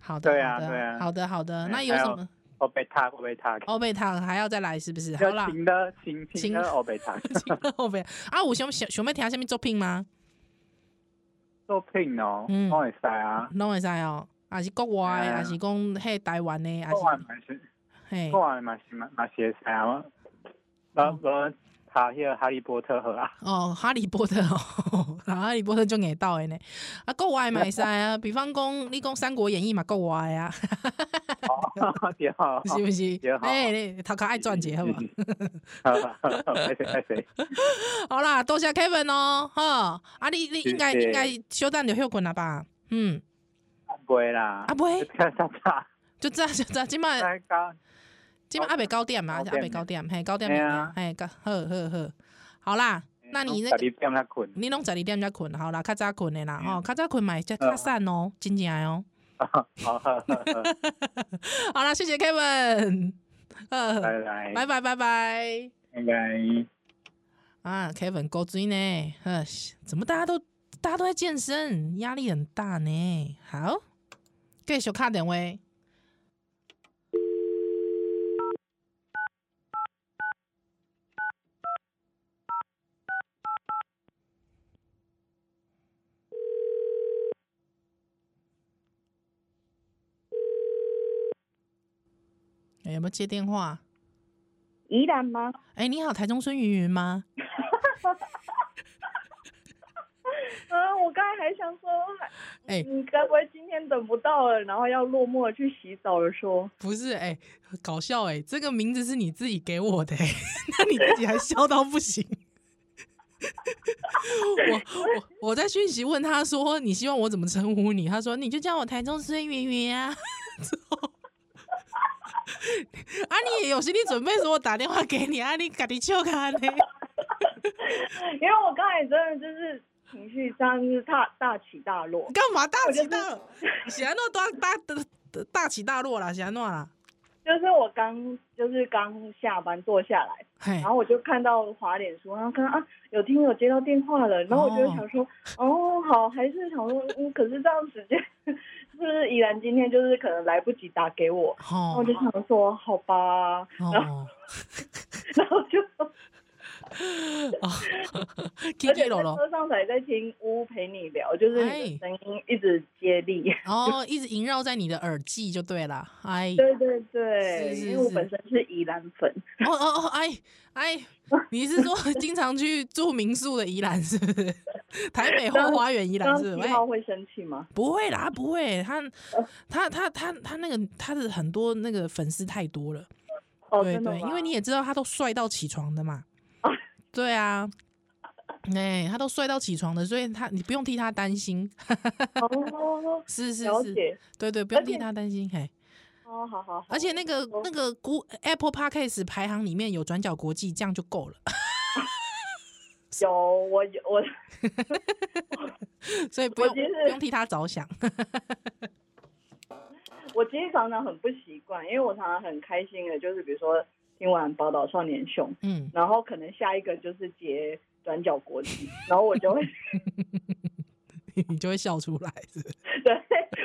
好的，对啊，对啊，好的，好的。那有什么？欧贝塔，欧贝塔，欧贝塔还要再来是不是？好啦，新的新新的欧贝塔，新的欧贝啊！有想想想要听什么作品吗？作品哦，嗯，拢会使啊，拢会使哦，还是国外，还是讲迄台湾的，还是，嘿，国外嘛是嘛嘛是会使啊，不不。哈，迄个哈利波特好啊！哦，哈利波特 哦，哈利波特就硬到诶呢。啊，国外嘛会使啊，比方讲你讲《三国演义》嘛，国外啊。哦，对哦，是不是？诶，你头壳爱赚钱好嘛？好。好啦，多谢 Kevin 哦，哈。啊，你你应该应该小等就休困了吧？嗯。不会啦。啊不会。就这样就这样，今麦。今晚阿北高点嘛，阿北高点，嘿高点，嘿高，好好好，好啦，那你那个，你拢十二点才困，好啦，较早困的啦，吼，较早困嘛，才较散哦，真正哦。好，好啦，谢谢 Kevin，拜拜。拜拜拜拜。啊，Kevin 高追呢，呵，怎么大家都大家都在健身，压力很大呢？好，继续卡电话。有没有接电话？宜兰吗？哎、欸，你好，台中孙云云吗？啊，我刚才还想说，哎、欸，你该不会今天等不到了，然后要落寞去洗澡了？说不是，哎、欸，搞笑哎、欸，这个名字是你自己给我的、欸，那你自己还笑到不行。我我我在讯息问他说，你希望我怎么称呼你？他说你就叫我台中孙云云啊。啊，你也有心理准备，说我打电话给你啊，你赶紧去看呢。因为我刚才真的就是情绪上是大大起大落。干嘛大起大落？喜安诺大大大起大落啦，喜安诺啦。就是我刚就是刚下班坐下来，然后我就看到华脸书，然后看到啊有听友接到电话了，然后我就想说哦，哦好，还是想说嗯，可是这样时间。是不是依然今天就是可能来不及打给我，然后我就想说好吧，然后 然后就，而且在车上才在听乌陪你聊，就是你的声音一直接力，哦，一直萦绕在你的耳际就对了，哎，对对对，因为我本身是宜兰粉，哦哦哦，哎哎。你是说 经常去住民宿的宜兰是不是？台北后花园宜兰是不是？他会生气吗？不会啦，不会。他他他他他那个他的很多那个粉丝太多了。哦，对对，因为你也知道他都帅到起床的嘛。对啊，哎，他都帅到起床的，所以他你不用替他担心。哦，是 是是，对对，不用替他担心，嘿。哦，好好，好，而且那个那个 Apple Podcast 排行里面有转角国际，这样就够了。有我有我，所以不用不用替他着想。我其实常常很不习惯，因为我常常很开心的，就是比如说听完宝岛少年兄，嗯，然后可能下一个就是接转角国际，然后我就会。你就会笑出来是，是？对，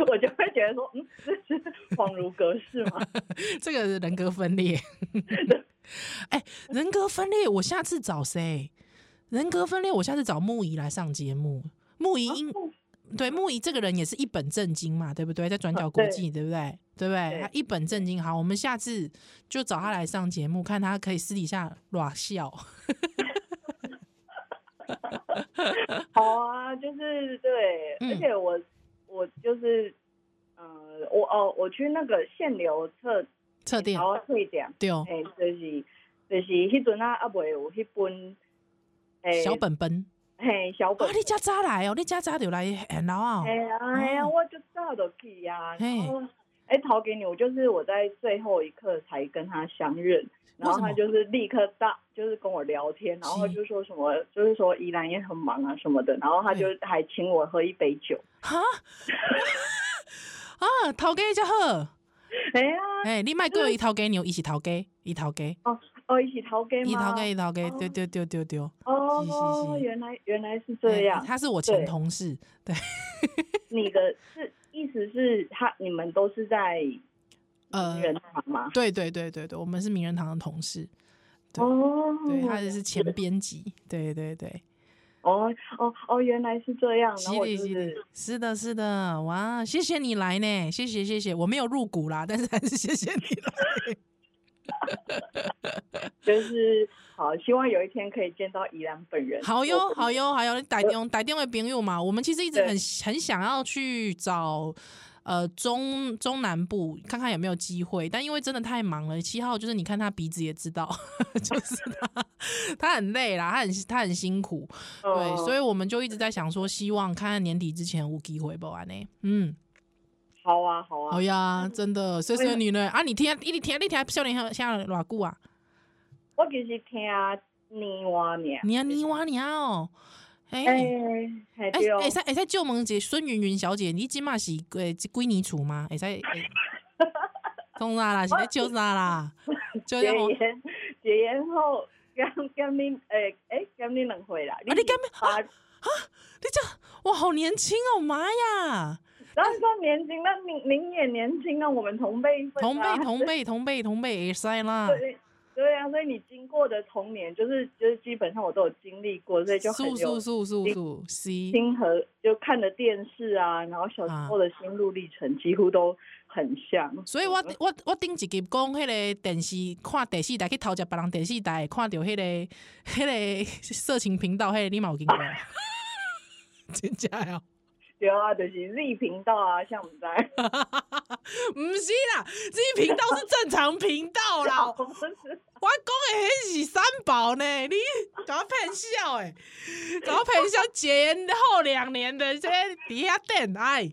我就会觉得说，嗯，这是恍如隔世吗。这个是人格分裂。哎、欸，人格分裂，我下次找谁？人格分裂，我下次找木仪来上节目。木仪因、啊、对木仪这个人也是一本正经嘛，对不对？在转角国际，对不对？对不对？对。他一本正经。好，我们下次就找他来上节目，看他可以私底下耍笑。好啊，就是对，嗯、而且我我就是，呃，我哦，我去那个限流测测电，然后退点，对哦，哎，就是就是迄阵啊，阿未有迄本，诶，小本本，嘿，小本，啊，你家早来哦，你家早就来然后啊，哎呀哎呀，我就早就去呀，然后，哎，陶给你，我就是我在最后一刻才跟他相认。然后他就是立刻大，就是跟我聊天，然后就说什么，就是说依兰也很忙啊什么的，然后他就还请我喝一杯酒。哈 啊，头家就喝。哎呀，哎，你卖过一头给，你我一起头家，一头给。哦哦，一起头家吗？一头给，一头给，丢丢丢丢丢。哦，原来原来是这样。他是我前同事，对。你的是意思是他你们都是在。名人堂吗？对对对对对，我们是名人堂的同事。哦，对，他就是前编辑。对对对，哦哦哦，原来是这样。然后就是是的，是的，哇，谢谢你来呢，谢谢谢谢，我没有入股啦，但是还是谢谢你来。就是好，希望有一天可以见到宜兰本人。好哟，好哟，好哟你打电打电话朋友嘛？我们其实一直很很想要去找。呃，中中南部看看有没有机会，但因为真的太忙了。七号就是你看他鼻子也知道，就是他他很累啦，他很他很辛苦，哦、对，所以我们就一直在想说，希望看看年底之前有机会不完呢。嗯，好啊，好啊，好呀，真的，谢谢你呢。啊，你听，你听，你听，少年兄现在偌久啊？我其实听年娃年，你啊年娃年哦。哎哎哎！会使会使借问一下孙芸芸小姐，你今嘛是诶几年厝吗？会使？从哪 啦？是咧借啥啦？结缘结缘后，减减你诶诶减你两岁啦。啊你减啊啊！你这哇好年轻哦妈呀！然后说年轻，那您您也年轻啊，我们同辈同辈 同辈同辈同辈会使啦。对啊，所以你经过的童年，就是就是基本上我都有经历过，所以就很有亲和，就看的电视啊，然后小时候的心路历程几乎都很像。所以我我我顶一集讲，迄个电视看电视台去偷食别人电视台，看到迄个迄个色情频道，迄个你冇经过？真假呀？对啊，就是 Z 频道啊，像我们在，不是啦，Z 频道是正常频道啦。我讲的那是三宝呢，你搞我骗笑诶，搞我骗笑，前后两年的这底下电爱，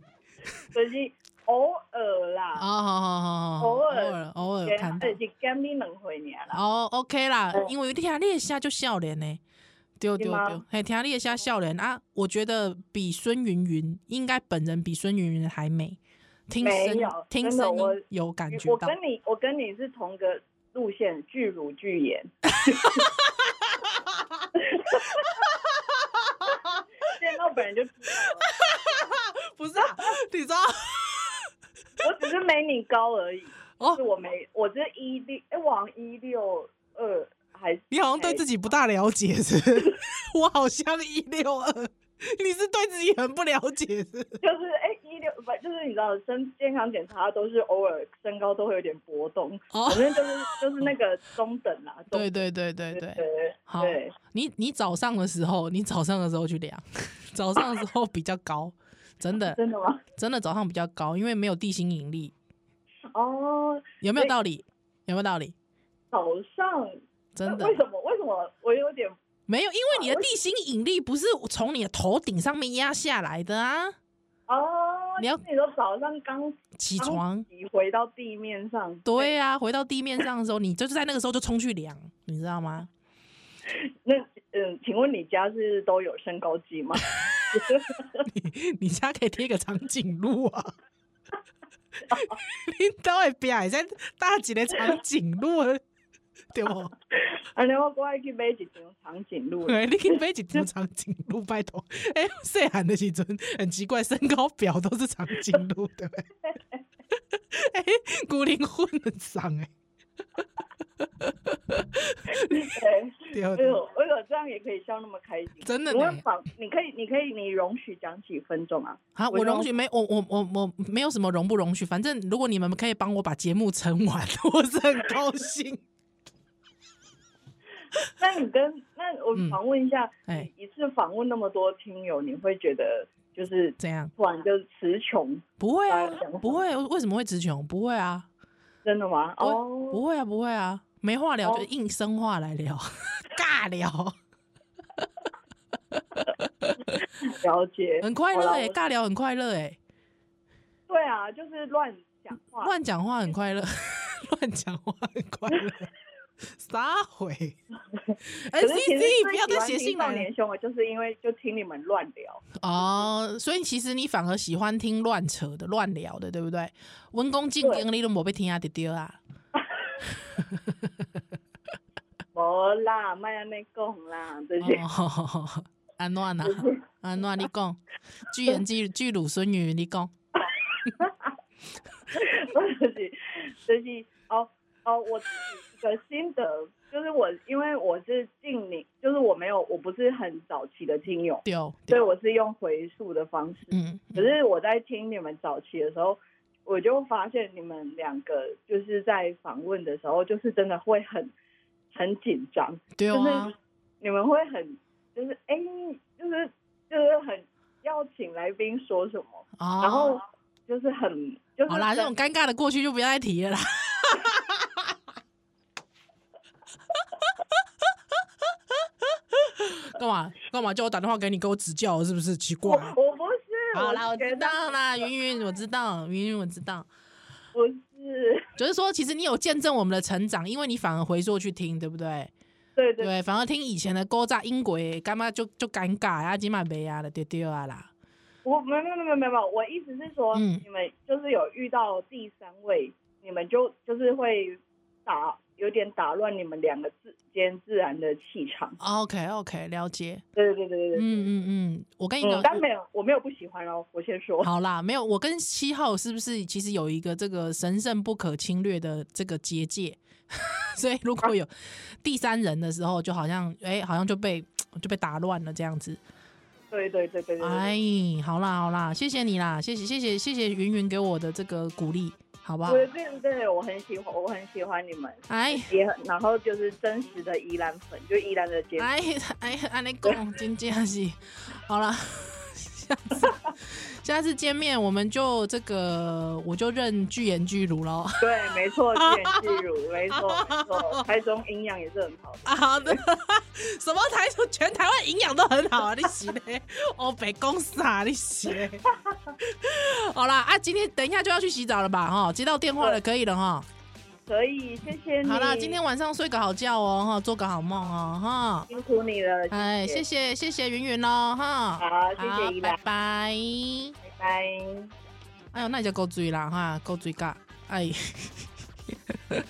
就是偶尔啦，哦，好好好好，偶尔偶尔看到，是见你两回尔啦。哦，OK 啦，因为听你下就笑脸呢。丢丢丢！嘿，听你下笑脸啊！我觉得比孙云云应该本人比孙云云还美，听声听声音有感觉到。我跟你我跟你是同个路线，巨乳巨颜。见到本人就知道。不是啊，你知道？我只是没你高而已。哦，我没，我只是一六，哎，往一六二。你好像对自己不大了解是，是？我好像一六二，你是对自己很不了解是，就是哎一六不就是你知道身健康检查都是偶尔身高都会有点波动，反、哦、正就是就是那个中等啦。对对对对对，对好，你你早上的时候，你早上的时候去量，早上的时候比较高，真的 真的吗？真的早上比较高，因为没有地心引力。哦，有没有道理？有没有道理？早上。真的？为什么？为什么我有点没有？因为你的地心引力不是从你的头顶上面压下来的啊！哦，你要你说早上刚起床，回到地面上。对呀、啊，回到地面上的时候，你就是在那个时候就冲去量，你知道吗？那嗯，请问你家是都有身高计吗？你你家可以贴个长颈鹿啊！你都会变在大几的长颈鹿。对不？啊，你我过来去买一条长颈鹿。对，你去买一 条长颈鹿，拜托。哎、欸，细汉的时阵很奇怪，身高表都是长颈鹿，对不对？哎、欸，孤零混很长哎。对，为什么为什么这样也可以笑那么开心？真的，你可以，你可以，你容许讲几分钟啊？好，我容许没，我我我我没有什么容不容许，反正如果你们可以帮我把节目撑完，我是很高兴。那你跟那我访问一下，哎、嗯，一次访问那么多听友，你会觉得就是怎样？突然就词穷？不会啊，不会，为什么会词穷？不会啊，真的吗？哦，不会啊，不会啊，没话聊就硬生话来聊，哦、尬聊，了解，很快乐哎，尬聊很快乐哎，对啊，就是乱讲话，乱讲话很快乐，乱讲话很快乐。撒回，哎，C C，不要再写信了。年兄，就是因为就听你们乱聊哦，所以其实你反而喜欢听乱扯的、乱聊的，对不对？温公进京，你都没被听啊，丢丢啊。无啦，莫安尼讲啦，这些。安怎啦？安怎你讲？巨人巨巨乳孙女，你讲。就是就是哦哦，我。的心得就是我，因为我是近你，就是我没有，我不是很早期的听友，所以我是用回溯的方式。嗯，可是我在听你们早期的时候，我就发现你们两个就是在访问的时候，就是真的会很很紧张，对啊，就是你们会很就是哎、欸，就是就是很要请来宾说什么，啊、然后就是很就是好啦，这种尴尬的过去就不要再提了啦。干嘛干嘛叫我打电话给你，给我指教是不是？奇怪，我，我不是。好啦，我知道啦，云云，我知道，云云，我知道。不是，就是说，其实你有见证我们的成长，因为你反而回溯去听，对不对？对对，对，反而听以前的勾炸音轨，干嘛就就尴尬啊，起码没啊了丢丢啊啦。我没有没有没有没有，我意思是说，嗯、你们就是有遇到第三位，你们就就是会打有点打乱你们两个之间自然的气场。OK OK，了解。对对对对对，嗯嗯嗯，我跟你讲，但没有，我没有不喜欢哦，我先说。好啦，没有，我跟七号是不是其实有一个这个神圣不可侵略的这个结界？所以如果有第三人的时候，就好像哎、欸，好像就被就被打乱了这样子。对对对对对。哎，好啦好啦，谢谢你啦，谢谢谢谢谢谢云云给我的这个鼓励。好不好？对对对，我很喜欢，我很喜欢你们。哎，也很，然后就是真实的宜兰粉，就宜兰的节目。哎哎，安尼讲真正是，好了。下 次下次见面，我们就这个，我就认巨言巨乳喽。对，没错，巨言巨乳，没错没错。台中营养也是很好的。好的，什么台中全台湾营养都很好啊？你洗嘞？哦，北公司啊，你洗嘞？好啦，啊，今天等一下就要去洗澡了吧？哈，接到电话了，可以了哈。可以，谢谢你。好啦，今天晚上睡个好觉哦，哈，做个好梦哦，哈，辛苦你了。哎，谢谢谢谢云云喽，哈，好，谢谢，拜拜，拜拜。哎呦，那你就够醉了哈，够醉噶，哎，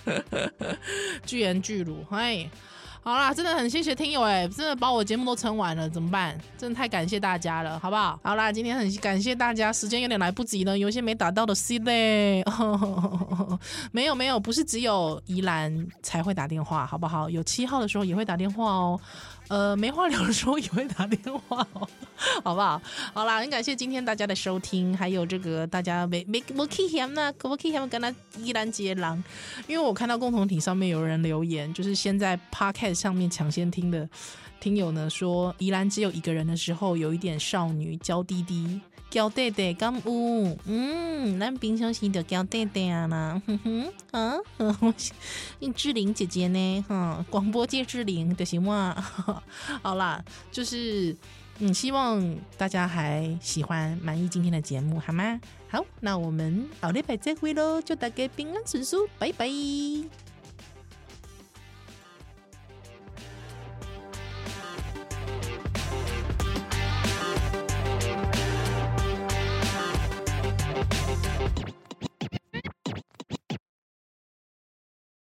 巨言巨乳，哎。好啦，真的很谢谢听友哎，真的把我节目都撑完了，怎么办？真的太感谢大家了，好不好？好啦，今天很感谢大家，时间有点来不及了，有些没打到的 C 嘞，没有没有，不是只有宜兰才会打电话，好不好？有七号的时候也会打电话哦。呃，没话聊的时候也会打电话哦，好不好？好啦，很感谢今天大家的收听，还有这个大家没没没 kim 呢，可不可以嫌跟他依然接狼？因为我看到共同体上面有人留言，就是先在 Podcast 上面抢先听的听友呢说，宜兰只有一个人的时候，有一点少女娇滴滴。娇弟弟敢有，嗯，咱平常时就娇弟弟啊啦，哼哼，啊，志玲姐姐呢？哈，广播界志玲的行吗？好啦，就是嗯，希望大家还喜欢满意今天的节目，好吗？好，那我们后礼拜再会喽，祝大家平安顺遂，拜拜。